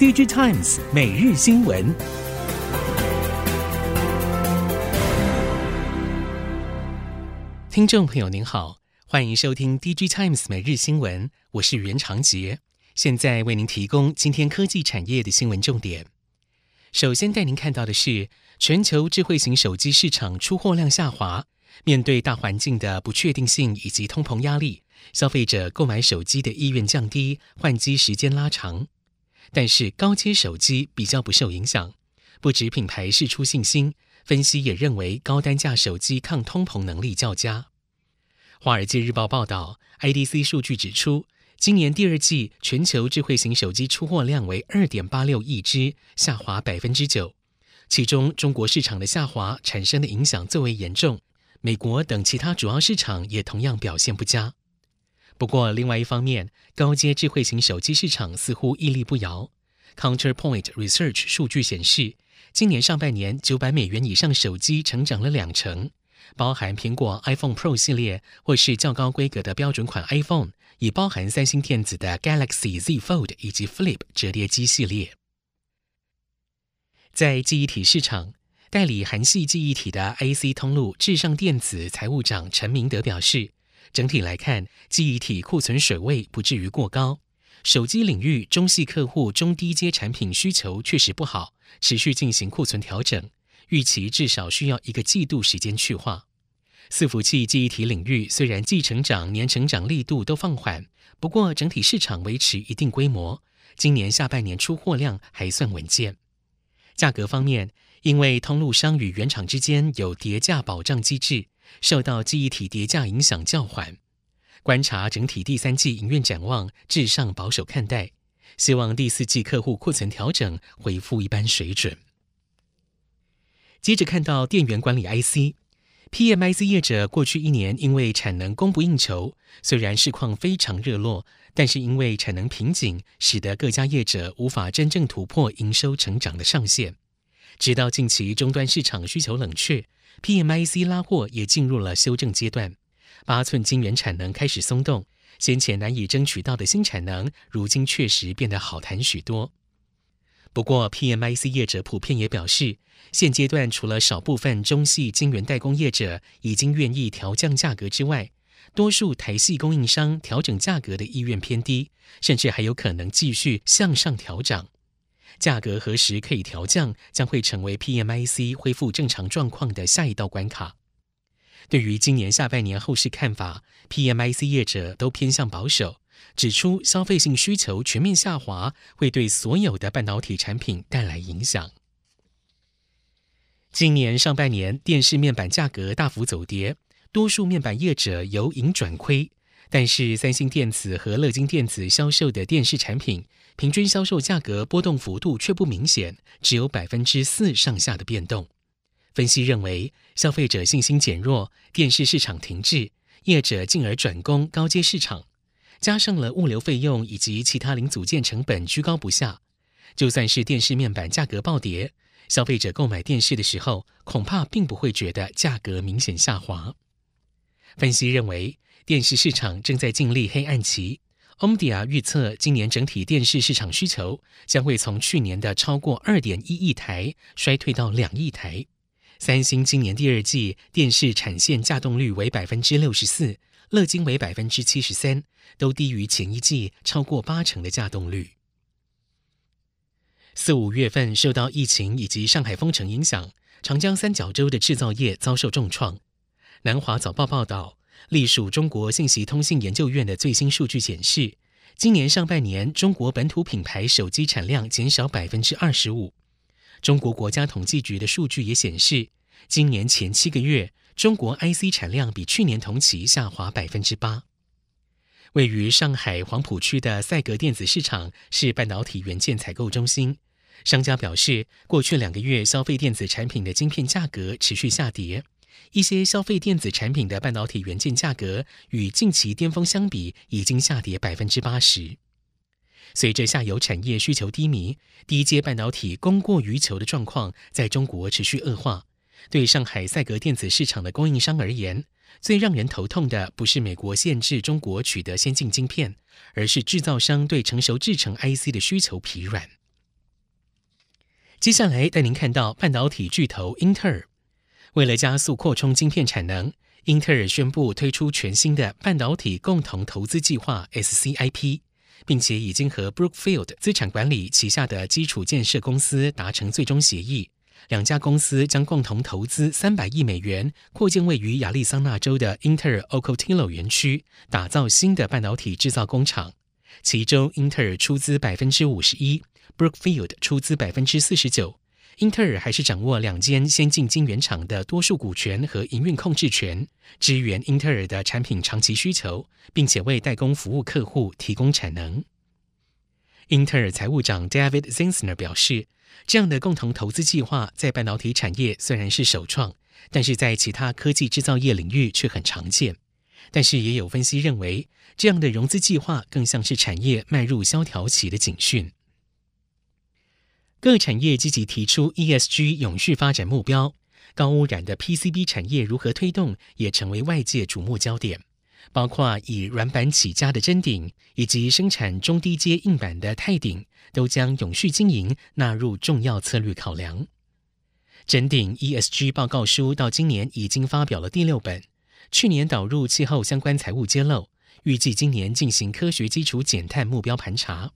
DigiTimes 每日新闻，听众朋友您好，欢迎收听 DigiTimes 每日新闻，我是袁长杰，现在为您提供今天科技产业的新闻重点。首先带您看到的是，全球智慧型手机市场出货量下滑。面对大环境的不确定性以及通膨压力，消费者购买手机的意愿降低，换机时间拉长。但是高阶手机比较不受影响，不止品牌释出信心，分析也认为高单价手机抗通膨能力较佳。华尔街日报报道，IDC 数据指出，今年第二季全球智慧型手机出货量为二点八六亿只，下滑百分之九。其中中国市场的下滑产生的影响最为严重。美国等其他主要市场也同样表现不佳。不过，另外一方面，高阶智慧型手机市场似乎屹立不摇。Counterpoint Research 数据显示，今年上半年九百美元以上手机成长了两成，包含苹果 iPhone Pro 系列或是较高规格的标准款 iPhone，也包含三星电子的 Galaxy Z Fold 以及 Flip 折叠机系列。在记忆体市场。代理韩系记忆体的 IC 通路至上电子财务长陈明德表示，整体来看，记忆体库存水位不至于过高。手机领域中系客户中低阶产品需求确实不好，持续进行库存调整，预期至少需要一个季度时间去化。伺服器记忆体领域虽然季成长、年成长力度都放缓，不过整体市场维持一定规模，今年下半年出货量还算稳健。价格方面，因为通路商与原厂之间有叠价保障机制，受到记忆体叠价影响较缓。观察整体第三季营运展望，至上保守看待，希望第四季客户库存调整恢复一般水准。接着看到电源管理 IC，PMIC 业者过去一年因为产能供不应求，虽然市况非常热络，但是因为产能瓶颈，使得各家业者无法真正突破营收成长的上限。直到近期终端市场需求冷却，PMIC 拉货也进入了修正阶段。八寸晶圆产能开始松动，先前难以争取到的新产能，如今确实变得好谈许多。不过，PMIC 业者普遍也表示，现阶段除了少部分中系晶圆代工业者已经愿意调降价格之外，多数台系供应商调整价格的意愿偏低，甚至还有可能继续向上调涨。价格何时可以调降，将会成为 PMIC 恢复正常状况的下一道关卡。对于今年下半年后市看法，PMIC 业者都偏向保守，指出消费性需求全面下滑会对所有的半导体产品带来影响。今年上半年电视面板价格大幅走跌，多数面板业者由盈转亏。但是，三星电子和乐金电子销售的电视产品，平均销售价格波动幅度却不明显，只有百分之四上下的变动。分析认为，消费者信心减弱，电视市场停滞，业者进而转攻高阶市场，加上了物流费用以及其他零组件成本居高不下，就算是电视面板价格暴跌，消费者购买电视的时候，恐怕并不会觉得价格明显下滑。分析认为，电视市场正在经历黑暗期。Omdia 预测，今年整体电视市场需求将会从去年的超过二点一亿台衰退到两亿台。三星今年第二季电视产线稼动率为百分之六十四，乐金为百分之七十三，都低于前一季超过八成的稼动率。四五月份受到疫情以及上海封城影响，长江三角洲的制造业遭受重创。南华早报报道。隶属中国信息通信研究院的最新数据显示，今年上半年中国本土品牌手机产量减少百分之二十五。中国国家统计局的数据也显示，今年前七个月中国 IC 产量比去年同期下滑百分之八。位于上海黄浦区的赛格电子市场是半导体元件采购中心，商家表示，过去两个月消费电子产品的晶片价格持续下跌。一些消费电子产品的半导体元件价格与近期巅峰相比，已经下跌百分之八十。随着下游产业需求低迷，低阶半导体供过于求的状况在中国持续恶化。对上海赛格电子市场的供应商而言，最让人头痛的不是美国限制中国取得先进晶片，而是制造商对成熟制程 IC 的需求疲软。接下来带您看到半导体巨头英特尔，为了加速扩充晶片产能，英特尔宣布推出全新的半导体共同投资计划 SCIP，并且已经和 Brookfield 资产管理旗下的基础建设公司达成最终协议。两家公司将共同投资三百亿美元，扩建位于亚利桑那州的英特尔 Ocotillo 园区，打造新的半导体制造工厂。其中，英特尔出资百分之五十一。Brookfield 出资百分之四十九，英特尔还是掌握两间先进晶圆厂的多数股权和营运控制权，支援英特尔的产品长期需求，并且为代工服务客户提供产能。英特尔财务长 David Zinsner 表示，这样的共同投资计划在半导体产业虽然是首创，但是在其他科技制造业领域却很常见。但是也有分析认为，这样的融资计划更像是产业迈入萧条期的警讯。各产业积极提出 ESG 永续发展目标，高污染的 PCB 产业如何推动，也成为外界瞩目焦点。包括以软板起家的臻鼎，以及生产中低阶硬板的泰鼎，都将永续经营纳入重要策略考量。臻鼎 ESG 报告书到今年已经发表了第六本，去年导入气候相关财务揭露，预计今年进行科学基础减碳目标盘查。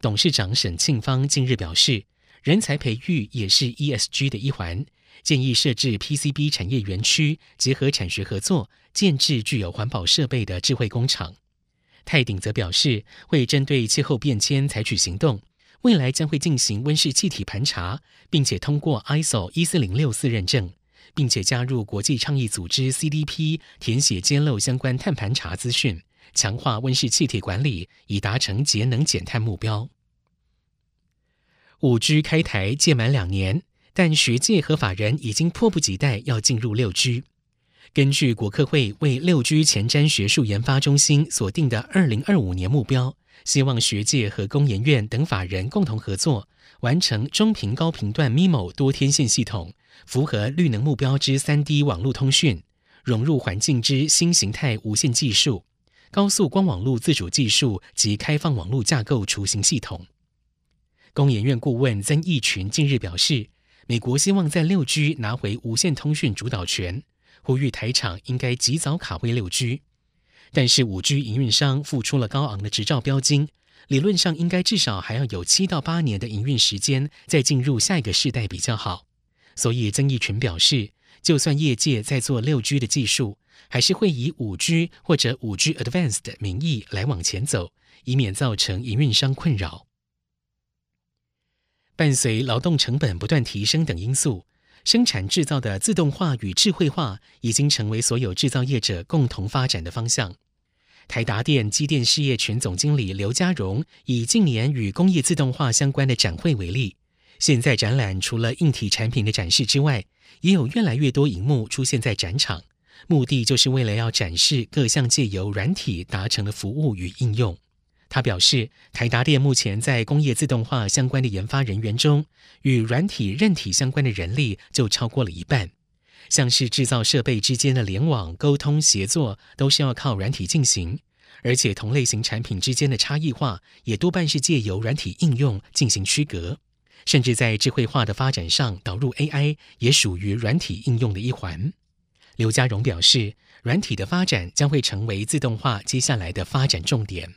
董事长沈庆芳近日表示。人才培育也是 ESG 的一环，建议设置 PCB 产业园区，结合产学合作，建置具有环保设备的智慧工厂。泰鼎则表示，会针对气候变迁采取行动，未来将会进行温室气体盘查，并且通过 ISO 一四零六四认证，并且加入国际倡议组织 CDP，填写揭露相关碳盘查资讯，强化温室气体管理，以达成节能减碳目标。五 G 开台届满两年，但学界和法人已经迫不及待要进入六 G。根据国科会为六 G 前瞻学术研发中心所定的二零二五年目标，希望学界和工研院等法人共同合作，完成中频高频段 MIMO 多天线系统，符合绿能目标之三 D 网络通讯，融入环境之新形态无线技术、高速光网络自主技术及开放网络架构雏形系统。工研院顾问曾义群近日表示，美国希望在六 G 拿回无线通讯主导权，呼吁台厂应该及早卡位六 G。但是五 G 营运商付出了高昂的执照标金，理论上应该至少还要有七到八年的营运时间，再进入下一个世代比较好。所以曾义群表示，就算业界在做六 G 的技术，还是会以五 G 或者五 G Advanced 的名义来往前走，以免造成营运商困扰。伴随劳动成本不断提升等因素，生产制造的自动化与智慧化已经成为所有制造业者共同发展的方向。台达电机电事业群总经理刘家荣以近年与工业自动化相关的展会为例，现在展览除了硬体产品的展示之外，也有越来越多荧幕出现在展场，目的就是为了要展示各项借由软体达成的服务与应用。他表示，台达电目前在工业自动化相关的研发人员中，与软体、韧体相关的人力就超过了一半。像是制造设备之间的联网、沟通、协作，都是要靠软体进行。而且同类型产品之间的差异化，也多半是借由软体应用进行区隔。甚至在智慧化的发展上，导入 AI 也属于软体应用的一环。刘家荣表示，软体的发展将会成为自动化接下来的发展重点。